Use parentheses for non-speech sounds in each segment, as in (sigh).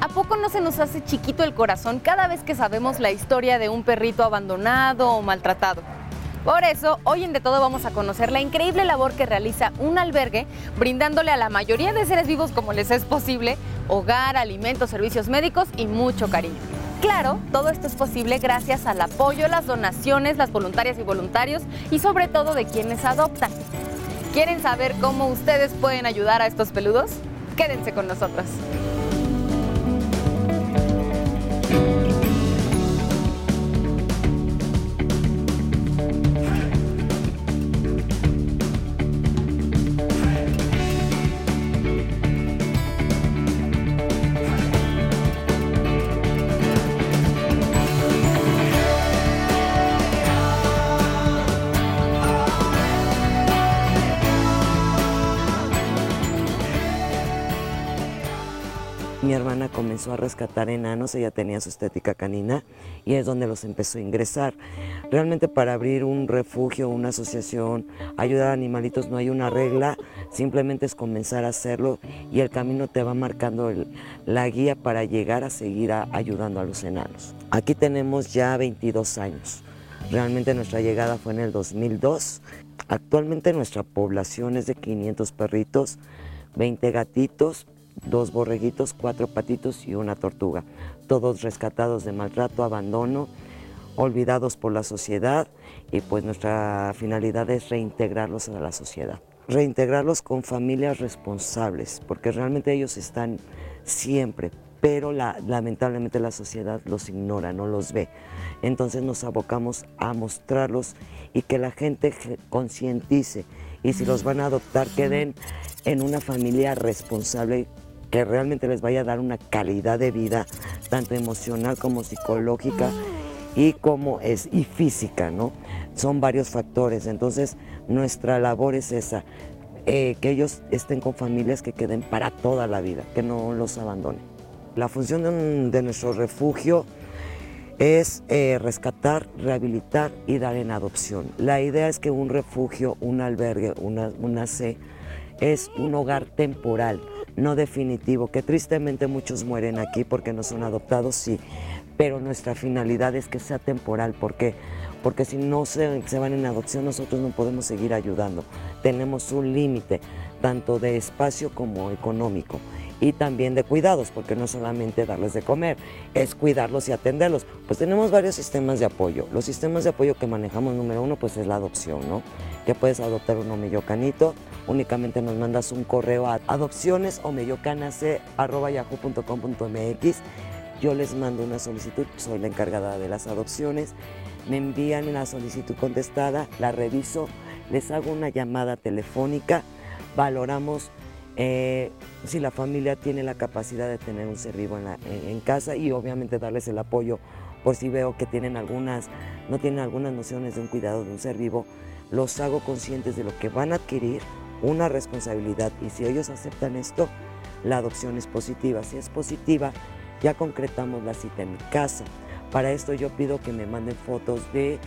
¿A poco no se nos hace chiquito el corazón cada vez que sabemos la historia de un perrito abandonado o maltratado? Por eso, hoy en De Todo vamos a conocer la increíble labor que realiza un albergue, brindándole a la mayoría de seres vivos como les es posible, hogar, alimentos, servicios médicos y mucho cariño. Claro, todo esto es posible gracias al apoyo, las donaciones, las voluntarias y voluntarios y sobre todo de quienes adoptan. ¿Quieren saber cómo ustedes pueden ayudar a estos peludos? Quédense con nosotros. A rescatar enanos, ella tenía su estética canina y es donde los empezó a ingresar. Realmente para abrir un refugio, una asociación, ayudar a animalitos no hay una regla, simplemente es comenzar a hacerlo y el camino te va marcando la guía para llegar a seguir ayudando a los enanos. Aquí tenemos ya 22 años. Realmente nuestra llegada fue en el 2002. Actualmente nuestra población es de 500 perritos, 20 gatitos, dos borreguitos, cuatro patitos y una tortuga. Todos rescatados de maltrato, abandono, olvidados por la sociedad y pues nuestra finalidad es reintegrarlos a la sociedad. Reintegrarlos con familias responsables, porque realmente ellos están siempre, pero la- lamentablemente la sociedad los ignora, no los ve. Entonces nos abocamos a mostrarlos y que la gente ge- concientice y si los van a adoptar queden en una familia responsable que realmente les vaya a dar una calidad de vida, tanto emocional como psicológica y como es y física, ¿no? Son varios factores. Entonces, nuestra labor es esa, eh, que ellos estén con familias que queden para toda la vida, que no los abandonen. La función de, nuestro refugio es eh, rescatar, rehabilitar y dar en adopción. La idea es que un refugio, un albergue, una, una C, es un hogar temporal, no definitivo, que tristemente muchos mueren aquí porque no son adoptados, sí, pero nuestra finalidad es que sea temporal, porque porque si no se, van en adopción nosotros no podemos seguir ayudando. Tenemos un límite, tanto de espacio como económico, y también de cuidados, porque no solamente darles de comer, es cuidarlos y atenderlos. Pues tenemos varios sistemas de apoyo. Los sistemas de apoyo que manejamos, número uno, pues es la adopción, ¿no? Que puedes adoptar un omellocanito, únicamente nos mandas un correo a adopciones yahoo.com.mx yo les mando una solicitud, soy la encargada de las adopciones, me envían la solicitud contestada, la reviso, les hago una llamada telefónica, valoramos eh, si la familia tiene la capacidad de tener un ser vivo en- en casa y obviamente darles el apoyo por si veo que tienen algunas, no tienen algunas nociones de un cuidado de un ser vivo, los hago conscientes de lo que van a adquirir, una responsabilidad y si ellos aceptan esto, la adopción es positiva. Si es positiva, ya concretamos la cita en mi casa. Para esto yo pido que me manden fotos de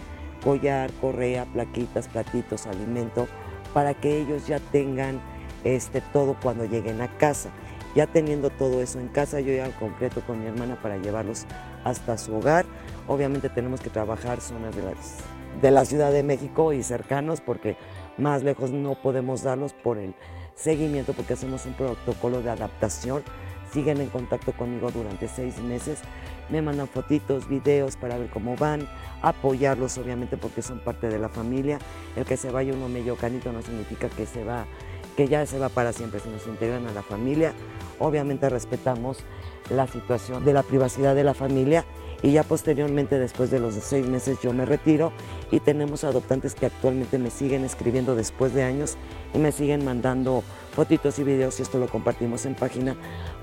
collar, correa, plaquitas, platitos, alimento, para que ellos ya tengan este, todo cuando lleguen a casa. Ya teniendo todo eso en casa, yo ya concreto con mi hermana para llevarlos hasta su hogar. Obviamente tenemos que trabajar zonas de, las- de la Ciudad de México y cercanos porque más lejos no podemos darlos por el seguimiento porque hacemos un protocolo de adaptación. Siguen en contacto conmigo durante seis meses. Me mandan fotitos, videos para ver cómo van, apoyarlos obviamente porque son parte de la familia. El que se vaya uno medio canito no significa que se va, que ya se va para siempre, sino se integran a la familia. Obviamente respetamos la situación de la privacidad de la familia y ya posteriormente, después de los seis meses, yo me retiro y tenemos adoptantes que actualmente me siguen escribiendo después de años y me siguen mandando fotitos y videos y esto lo compartimos en página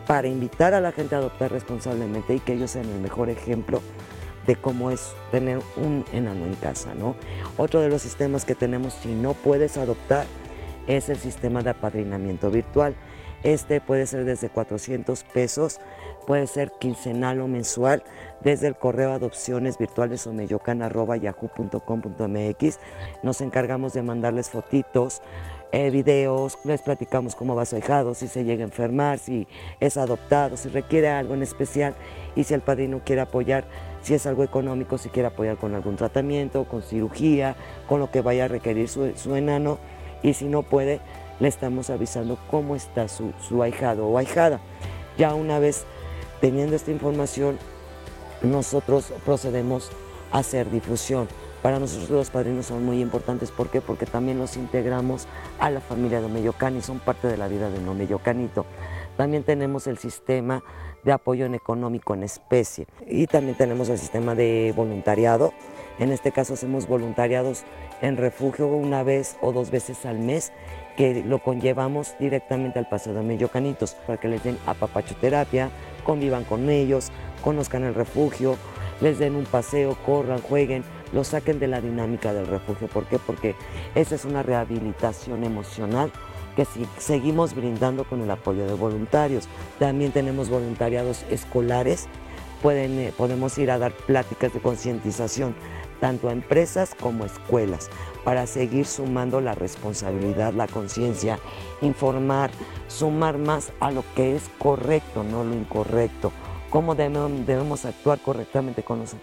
para invitar a la gente a adoptar responsablemente y que ellos sean el mejor ejemplo de cómo es tener un enano en casa, ¿no? Otro de los sistemas que tenemos si no puedes adoptar es el sistema de apadrinamiento virtual. Este puede ser desde 400 pesos, puede ser quincenal o mensual desde el correo adopciones virtuales o yahoo.com.mx. Nos encargamos de mandarles fotitos, eh, videos, les platicamos cómo va su ahijado, si se llega a enfermar, si es adoptado, si requiere algo en especial y si el padrino quiere apoyar, si es algo económico, si quiere apoyar con algún tratamiento, con cirugía, con lo que vaya a requerir su, enano y si no puede, le estamos avisando cómo está su, su ahijado o ahijada. Ya una vez teniendo esta información, nosotros procedemos a hacer difusión. Para nosotros los padrinos son muy importantes, ¿por qué? Porque también los integramos a la familia de y son parte de la vida de Nomeyocanito. También tenemos el sistema de apoyo en económico en especie y también tenemos el sistema de voluntariado. En este caso hacemos voluntariados en refugio una vez o dos veces al mes que lo conllevamos directamente al Paseo de Mellocanitos para que les den apapachoterapia, convivan con ellos, conozcan el refugio, les den un paseo, corran, jueguen, lo saquen de la dinámica del refugio. ¿Por qué? Porque esa es una rehabilitación emocional que si seguimos brindando con el apoyo de voluntarios. También tenemos voluntariados escolares, Eh, podemos ir a dar pláticas de concientización tanto a empresas como a escuelas para seguir sumando la responsabilidad, la conciencia, informar, sumar más a lo que es correcto, no lo incorrecto cómo debemos, actuar correctamente con los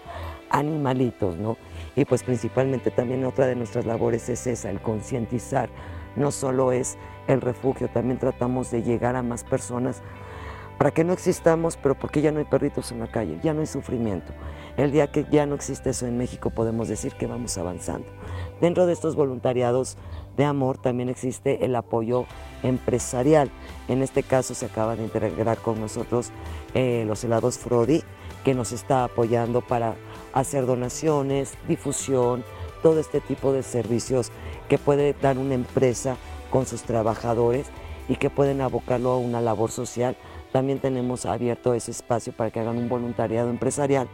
animalitos, ¿no? Y pues principalmente también otra de nuestras labores es esa, el concientizar. No solo es el refugio, también tratamos de llegar a más personas para que no existamos, pero porque ya no hay perritos en la calle, ya no hay sufrimiento. El día que ya no existe eso en México podemos decir que vamos avanzando. Dentro de estos voluntariados de amor también existe el apoyo empresarial. En este caso se acaba de integrar con nosotros eh, los helados Frodi, que nos está apoyando para hacer donaciones, difusión, todo este tipo de servicios que puede dar una empresa con sus trabajadores y que pueden abocarlo a una labor social. También tenemos abierto ese espacio para que hagan un voluntariado empresarial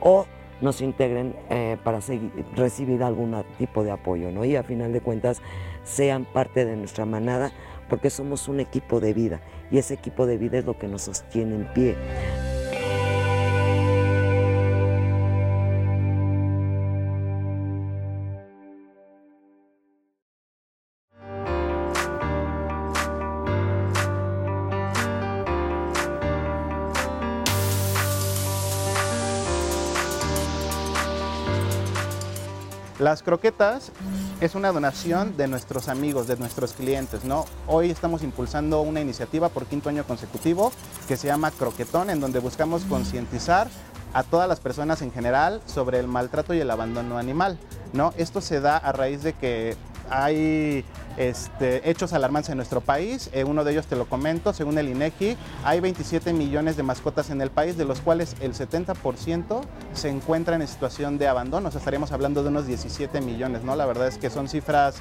o nos integren eh, para recibir algún tipo de apoyo, ¿no? Y a final de cuentas sean parte de nuestra manada porque somos un equipo de vida y ese equipo de vida es lo que nos sostiene en pie. Las croquetas es una donación de nuestros amigos, de nuestros clientes, ¿no? Hoy estamos impulsando una iniciativa por quinto año consecutivo que se llama Croquetón, en donde buscamos concientizar a todas las personas en general sobre el maltrato y el abandono animal, ¿no? Esto se da a raíz de que hay este, hechos alarmantes en nuestro país. Eh, uno de ellos te lo comento, según el INEGI, hay 27 millones de mascotas en el país, de los cuales el 70% se encuentran en situación de abandono. O sea, estaríamos hablando de unos 17 millones, ¿no? La verdad es que son cifras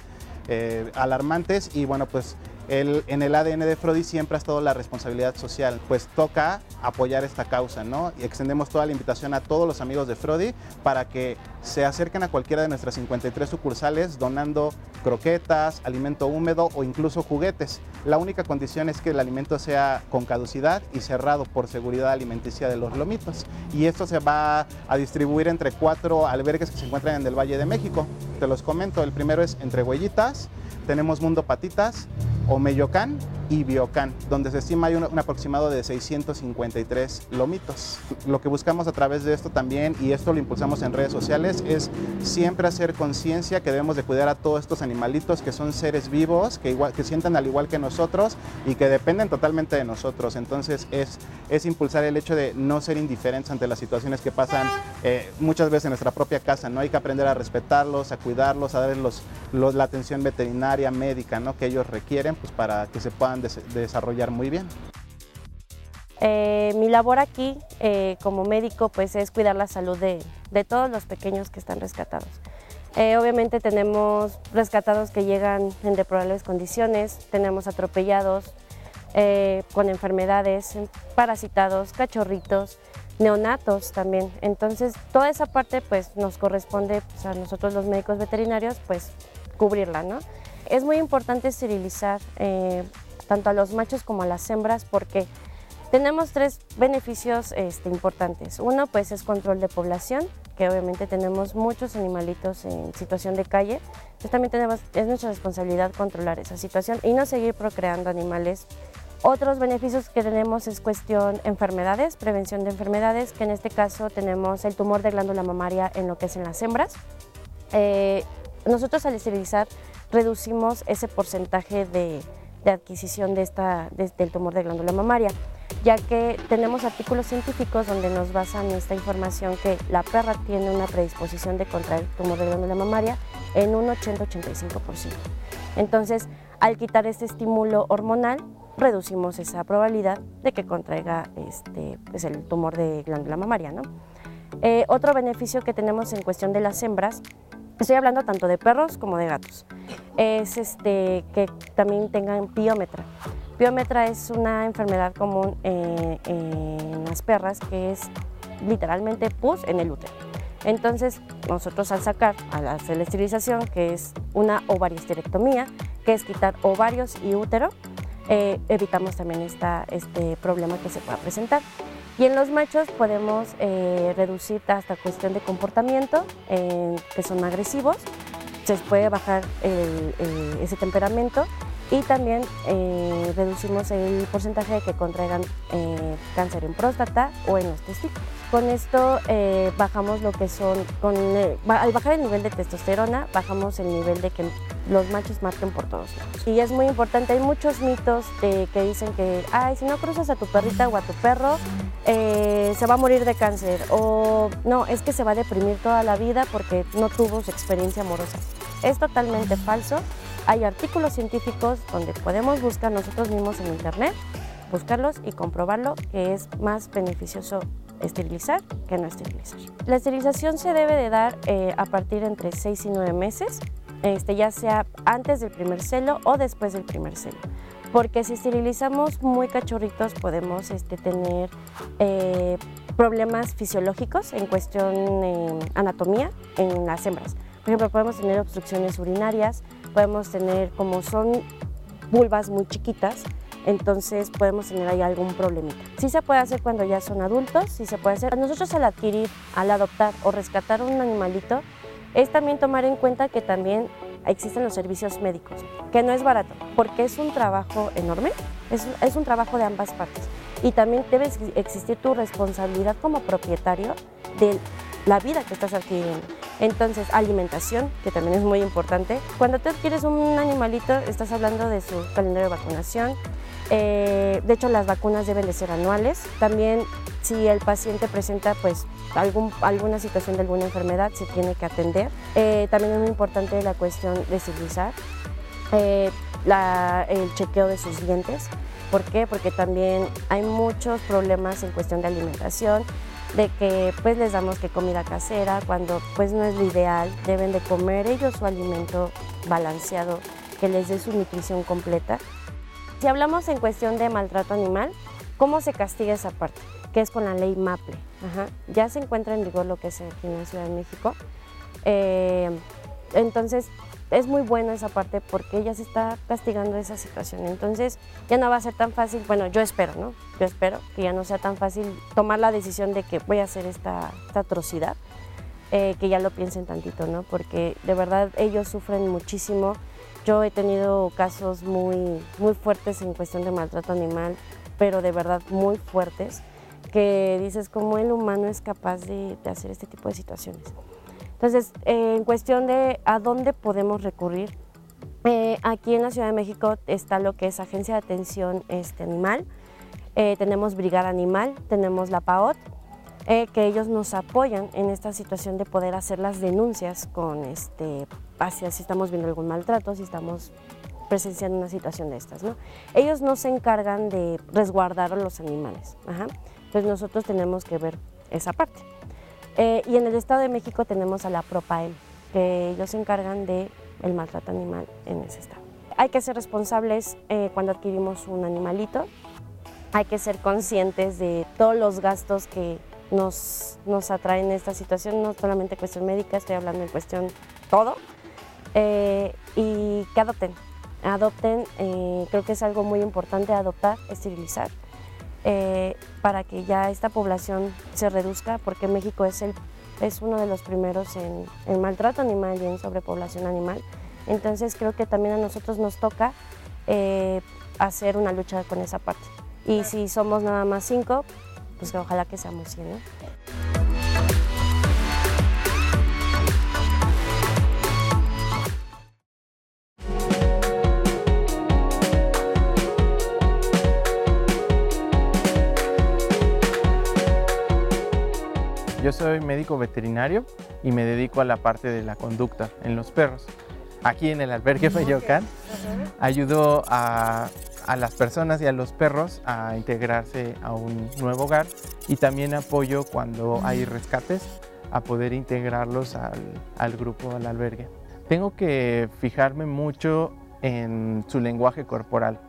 eh, alarmantes y bueno, pues en el ADN de Frodi siempre ha estado la responsabilidad social, pues toca apoyar esta causa, ¿no? Y extendemos toda la invitación a todos los amigos de Frodi para que se acerquen a cualquiera de nuestras 53 sucursales donando croquetas, alimento húmedo o incluso juguetes. La única condición es que el alimento sea con caducidad y cerrado por seguridad alimenticia de los lomitos. Y esto se va a distribuir entre cuatro albergues que se encuentran en el Valle de México. Te los comento, el primero es entre Huellitas, tenemos Mundo Patitas, Omeyocán y Biocán, donde se estima hay un, aproximado de 653 lomitos. Lo que buscamos a través de esto también, y esto lo impulsamos en redes sociales, es siempre hacer conciencia que debemos de cuidar a todos estos animalitos que son seres vivos, que, igual, que sientan al igual que nosotros y que dependen totalmente de nosotros. Entonces es, es impulsar el hecho de no ser indiferentes ante las situaciones que pasan eh, muchas veces en nuestra propia casa. ¿no? Hay que aprender a respetarlos, a cuidarlos, a darles la atención veterinaria, médica ¿no? que ellos requieren pues, para que se puedan desarrollar muy bien. Eh, mi labor aquí eh, como médico pues es cuidar la salud de, todos los pequeños que están rescatados. Eh, obviamente tenemos rescatados que llegan en deplorables condiciones, tenemos atropellados con enfermedades, parasitados, cachorritos, neonatos también. Entonces toda esa parte pues nos corresponde pues, a nosotros los médicos veterinarios pues cubrirla, ¿no? Es muy importante esterilizar tanto a los machos como a las hembras porque Tenemos tres beneficios este, importantes. Uno, pues es control de población, que obviamente tenemos muchos animalitos en situación de calle. Entonces también tenemos, es nuestra responsabilidad controlar esa situación y no seguir procreando animales. Otros beneficios que tenemos es cuestión enfermedades, prevención de enfermedades, que en este caso tenemos el tumor de glándula mamaria en lo que es en las hembras. Eh, nosotros al esterilizar reducimos ese porcentaje de, adquisición de esta, del tumor de glándula mamaria ya que tenemos artículos científicos donde nos basan esta información que la perra tiene una predisposición de contraer tumor de glándula mamaria en un 80-85%. Entonces, al quitar este estímulo hormonal, reducimos esa probabilidad de que contraiga este, pues el tumor de glándula mamaria. ¿no? Eh, otro beneficio que tenemos en cuestión de las hembras, estoy hablando tanto de perros como de gatos, es este, que también tengan piómetra. Piómetra es una enfermedad común eh, en las perras que es literalmente pus en el útero. Entonces, nosotros al sacar, al la esterilización, que es una ovariesterectomía, que es quitar ovarios y útero, eh, evitamos también esta, este problema que se pueda presentar. Y en los machos podemos eh, reducir hasta cuestión de comportamiento, que son agresivos, se puede bajar ese temperamento y también eh, reducimos el porcentaje de que contraigan eh, cáncer en próstata o en los testículos. Con esto eh, bajamos lo que son, con, al bajar el nivel de testosterona, bajamos el nivel de que los machos marquen por todos lados. Y es muy importante, hay muchos mitos que dicen que, ay, si no cruzas a tu perrita o a tu perro, se va a morir de cáncer. O no, es que se va a deprimir toda la vida porque no tuvo su experiencia amorosa. Es totalmente falso. Hay artículos científicos donde podemos buscar nosotros mismos en internet, buscarlos y comprobarlo que es más beneficioso esterilizar que no esterilizar. La esterilización se debe de dar eh, a partir entre 6 y 9 meses, este, ya sea antes del primer celo o después del primer celo. Porque si esterilizamos muy cachorritos podemos este, tener eh, problemas fisiológicos en cuestión de anatomía en las hembras. Por ejemplo, podemos tener obstrucciones urinarias, podemos tener, como son vulvas muy chiquitas, entonces podemos tener ahí algún problemita. Sí se puede hacer cuando ya son adultos, sí se puede hacer. Nosotros al adquirir, al adoptar o rescatar un animalito, es también tomar en cuenta que también existen los servicios médicos, que no es barato, porque es un trabajo enorme, es, es un trabajo de ambas partes. Y también debe existir tu responsabilidad como propietario de la vida que estás adquiriendo. Entonces, alimentación, que también es muy importante. Cuando tú adquieres un animalito, estás hablando de su calendario de vacunación. Eh, de hecho, las vacunas deben de ser anuales. También, si el paciente presenta pues, algún, alguna situación de alguna enfermedad, se tiene que atender. Eh, también es muy importante la cuestión de civilizar, eh, el chequeo de sus dientes. ¿Por qué? Porque también hay muchos problemas en cuestión de alimentación de que pues les damos que comida casera cuando pues no es lo ideal, deben de comer ellos su alimento balanceado que les dé su nutrición completa. Si hablamos en cuestión de maltrato animal, ¿cómo se castiga esa parte? Que es con la ley MAPLE. Ya se encuentra en vigor lo que es aquí en la Ciudad de México. Eh, entonces, es muy buena esa parte porque ella se está castigando esa situación. Entonces ya no va a ser tan fácil, bueno, yo espero, ¿no? Yo espero que ya no sea tan fácil tomar la decisión de que voy a hacer esta, atrocidad, eh, que ya lo piensen tantito, ¿no? Porque de verdad ellos sufren muchísimo. Yo he tenido casos muy, muy fuertes en cuestión de maltrato animal, pero de verdad muy fuertes, que dices cómo el humano es capaz de hacer este tipo de situaciones. Entonces, eh, en cuestión de a dónde podemos recurrir, eh, aquí en la Ciudad de México está lo que es Agencia de Atención este, Animal, eh, tenemos Brigada Animal, tenemos la PAOT, que ellos nos apoyan en esta situación de poder hacer las denuncias con este, hacia si estamos viendo algún maltrato, si estamos presenciando una situación de estas. ¿no? Ellos no se encargan de resguardar a los animales, entonces nosotros tenemos que ver esa parte. Eh, y en el Estado de México tenemos a la PROPAEL, que ellos se encargan del el maltrato animal en ese estado. Hay que ser responsables eh, cuando adquirimos un animalito, hay que ser conscientes de todos los gastos que nos, nos atraen esta situación, no solamente cuestión médica, estoy hablando en cuestión todo, eh, y que adopten. Adopten, creo que es algo muy importante adoptar, esterilizar. Eh, para que ya esta población se reduzca, porque México es, el, es uno de los primeros en, en maltrato animal y en sobrepoblación animal. Entonces creo que también a nosotros nos toca eh, hacer una lucha con esa parte. Y si somos nada más cinco, pues que ojalá que seamos 100. ¿no? Yo soy médico veterinario y me dedico a la parte de la conducta en los perros. Aquí en el albergue Feyocán ayudo a, a las personas y a los perros a integrarse a un nuevo hogar y también apoyo cuando hay rescates a poder integrarlos al, al grupo, al albergue. Tengo que fijarme mucho en su lenguaje corporal.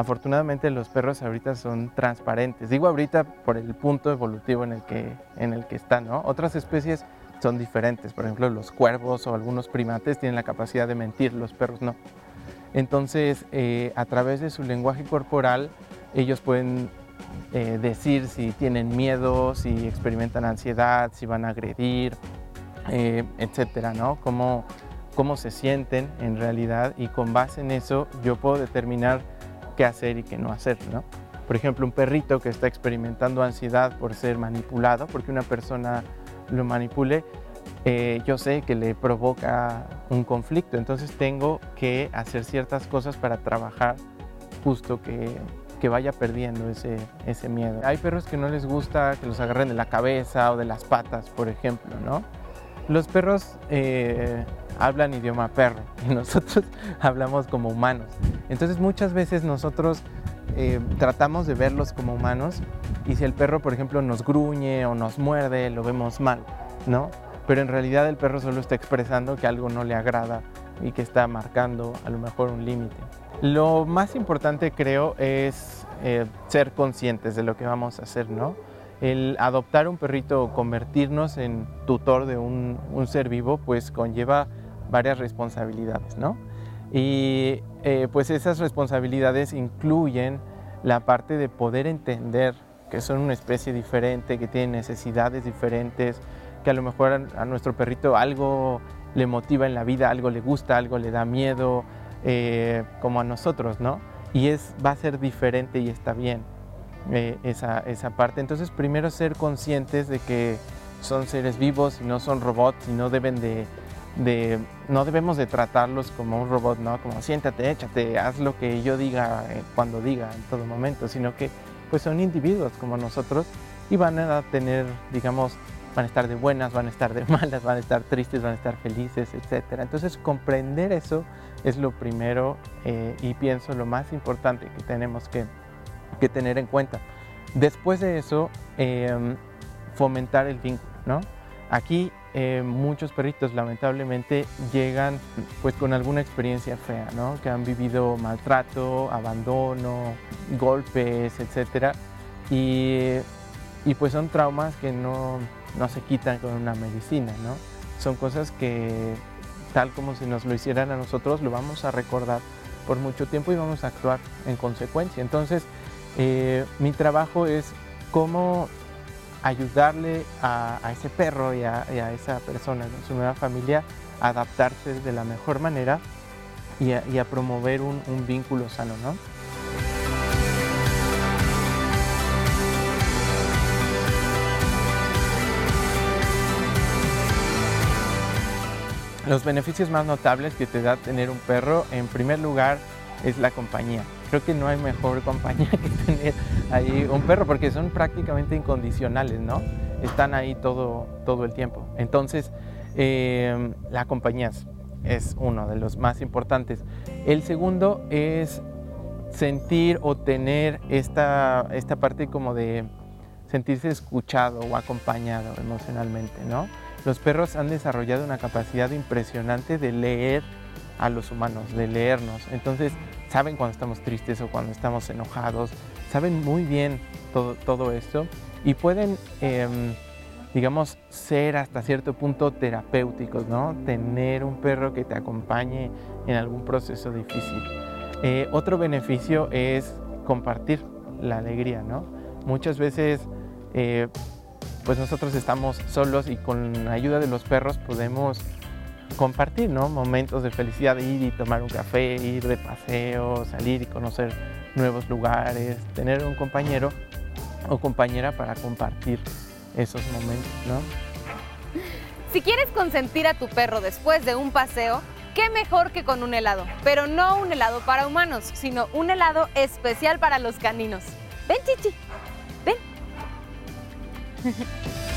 Afortunadamente los perros ahorita son transparentes. Digo ahorita por el punto evolutivo en el que, en el que están, ¿no? Otras especies son diferentes. Por ejemplo, los cuervos o algunos primates tienen la capacidad de mentir, los perros no. Entonces, eh, a través de su lenguaje corporal, ellos pueden eh, decir si tienen miedo, si experimentan ansiedad, si van a agredir, eh, etcétera, ¿no? Cómo, cómo se sienten en realidad y con base en eso yo puedo determinar qué hacer y qué no hacer, ¿no? Por ejemplo, un perrito que está experimentando ansiedad por ser manipulado, porque una persona lo manipule, eh, yo sé que le provoca un conflicto, entonces tengo que hacer ciertas cosas para trabajar justo que, que vaya perdiendo ese, ese miedo. Hay perros que no les gusta que los agarren de la cabeza o de las patas, por ejemplo, ¿no? Los perros eh, hablan idioma perro (laughs) y nosotros (laughs) hablamos como humanos. Entonces muchas veces nosotros eh, tratamos de verlos como humanos y si el perro, por ejemplo, nos gruñe o nos muerde, lo vemos mal, ¿no? Pero en realidad el perro solo está expresando que algo no le agrada y que está marcando a lo mejor un límite. Lo más importante creo es eh, ser conscientes de lo que vamos a hacer, ¿no? El adoptar un perrito o convertirnos en tutor de un, un ser vivo, pues conlleva varias responsabilidades, ¿no? Y eh, pues esas responsabilidades incluyen la parte de poder entender que son una especie diferente, que tienen necesidades diferentes, que a lo mejor a, nuestro perrito algo le motiva en la vida, algo le gusta, algo le da miedo, eh, como a nosotros, ¿no? Y es, va a ser diferente y está bien eh, esa, esa parte. Entonces, primero ser conscientes de que son seres vivos y no son robots y no deben de no debemos de tratarlos como un robot, ¿no? Como siéntate, échate, haz lo que yo diga eh, cuando diga en todo momento, sino que pues son individuos como nosotros y van a tener, digamos, van a estar de buenas, van a estar de (laughs) malas, van a estar tristes, van a estar felices, etc. Entonces comprender eso es lo primero eh, y pienso lo más importante que tenemos que, que tener en cuenta. Después de eso, em, fomentar el vínculo, ¿no? Aquí eh, muchos perritos lamentablemente llegan pues con alguna experiencia fea, ¿no? Que han vivido maltrato, abandono, golpes, etc. Y, y pues son traumas que no, no, se quitan con una medicina, ¿no? Son cosas que tal como si nos lo hicieran a nosotros, lo vamos a recordar por mucho tiempo y vamos a actuar en consecuencia. Entonces, eh, mi trabajo es cómo ayudarle a, ese perro y a, esa persona, a su nueva familia, a adaptarse de la mejor manera y a, promover un, vínculo sano, ¿no? Los beneficios más notables que te da tener un perro, en primer lugar, es la compañía creo que no hay mejor compañía (laughs) que tener ahí un perro porque son prácticamente incondicionales, ¿no? Están ahí todo, todo el tiempo. Entonces, eh, la compañía es uno de los más importantes. El segundo es sentir o tener esta, esta parte como de sentirse escuchado o acompañado emocionalmente, ¿no? Los perros han desarrollado una capacidad impresionante de leer a los humanos, de leernos. Entonces, saben cuando estamos tristes o cuando estamos enojados, saben muy bien todo, todo esto y pueden, em, digamos, ser hasta cierto punto terapéuticos, ¿no? Tener un perro que te acompañe en algún proceso difícil. Eh, otro beneficio es compartir la alegría, ¿no? Muchas veces eh, pues nosotros estamos solos y con la ayuda de los perros podemos compartir ¿no? momentos de felicidad, ir y tomar un café, ir de paseo, salir y conocer nuevos lugares, tener un compañero o compañera para compartir esos momentos, ¿no? Si quieres consentir a tu perro después de un paseo, qué mejor que con un helado, pero no un helado para humanos, sino un helado especial para los caninos. Ven, Chichi, ven. (laughs)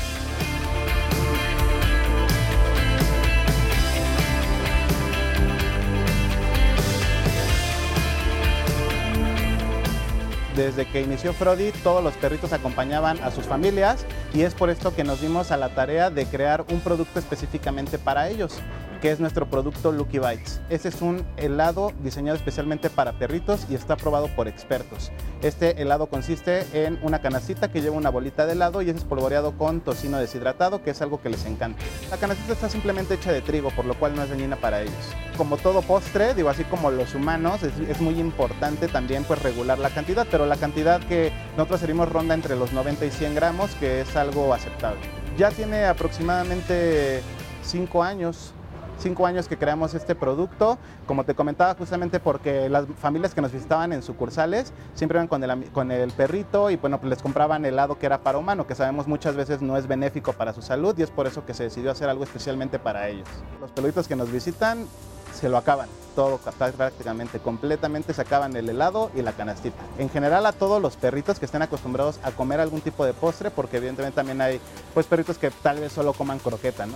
Desde que inició Frodi, todos los perritos acompañaban a sus familias y es por esto que nos dimos a la tarea de crear un producto específicamente para ellos que es nuestro producto Lucky Bites. Este es un helado diseñado especialmente para perritos y está aprobado por expertos. Este helado consiste en una canastita que lleva una bolita de helado y es espolvoreado con tocino deshidratado, que es algo que les encanta. La canastita está simplemente hecha de trigo, por lo cual no es dañina para ellos. Como todo postre, digo así como los humanos, es, es muy importante también pues regular la cantidad, pero la cantidad que nosotros servimos ronda entre los 90 y 100 gramos, que es algo aceptable. Ya tiene aproximadamente 5 años cinco años que creamos este producto, como te comentaba, justamente porque las familias que nos visitaban en sucursales siempre iban con el, perrito y bueno, pues les compraban helado que era para humano, que sabemos muchas veces no es benéfico para su salud y es por eso que se decidió hacer algo especialmente para ellos. Los peluditos que nos visitan se lo acaban, todo prácticamente, completamente se acaban el helado y la canastita. En general a todos los perritos que estén acostumbrados a comer algún tipo de postre, porque evidentemente también hay pues perritos que tal vez solo coman croqueta, ¿no?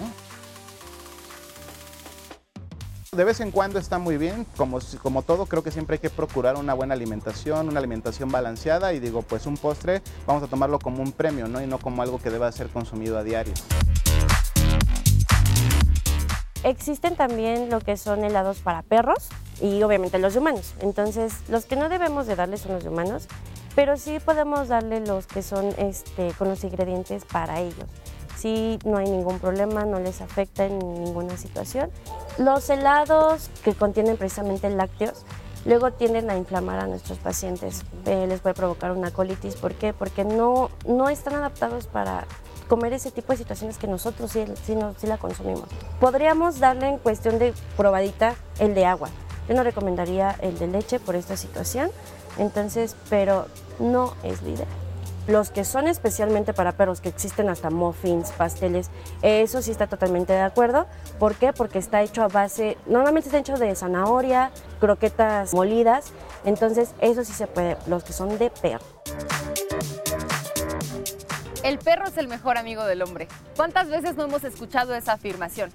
De vez en cuando está muy bien, como, como todo creo que siempre hay que procurar una buena alimentación, una alimentación balanceada y digo, pues un postre vamos a tomarlo como un premio, ¿no? Y no como algo que deba ser consumido a diario. Existen también lo que son helados para perros y obviamente los humanos. Entonces, los que no debemos de darles son los humanos, pero sí podemos darle los que son este, con los ingredientes para ellos sí no hay ningún problema, no les afecta en ninguna situación. Los helados que contienen precisamente lácteos luego tienden a inflamar a nuestros pacientes, eh, les puede provocar una colitis. ¿Por qué? Porque no, no están adaptados para comer ese tipo de situaciones que nosotros sí, sí, sí la consumimos. Podríamos darle en cuestión de probadita el de agua. Yo no recomendaría el de leche por esta situación, entonces, pero no es la. Los que son especialmente para perros, que existen hasta muffins, pasteles, eso sí está totalmente de acuerdo. ¿Por qué? Porque está hecho a base, normalmente está hecho de zanahoria, croquetas molidas, entonces eso sí se puede, los que son de perro. El perro es el mejor amigo del hombre. ¿Cuántas veces no hemos escuchado esa afirmación?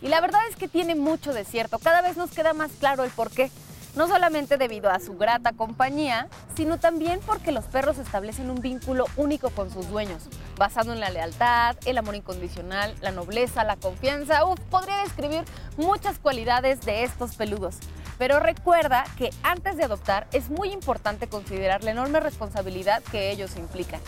Y la verdad es que tiene mucho de cierto. Cada vez nos queda más claro el por qué no solamente debido a su grata compañía, sino también porque los perros establecen un vínculo único con sus dueños, basado en la lealtad, el amor incondicional, la nobleza, la confianza. Uf, podría describir muchas cualidades de estos peludos. Pero recuerda que antes de adoptar es muy importante considerar la enorme responsabilidad que ellos implican.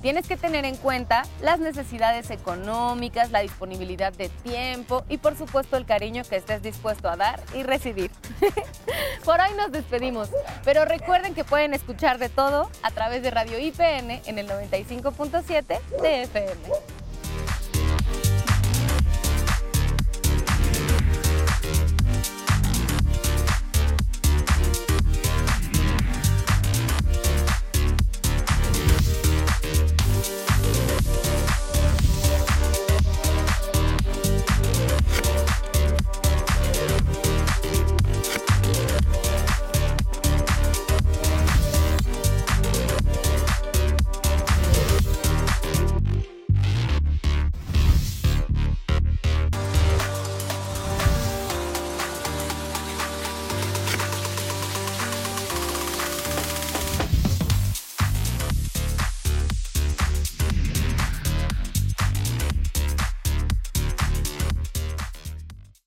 Tienes que tener en cuenta las necesidades económicas, la disponibilidad de tiempo y por supuesto el cariño que estés dispuesto a dar y recibir. (laughs) por hoy nos despedimos, pero recuerden que pueden escuchar de todo a través de Radio IPN en el 95.7 de FM.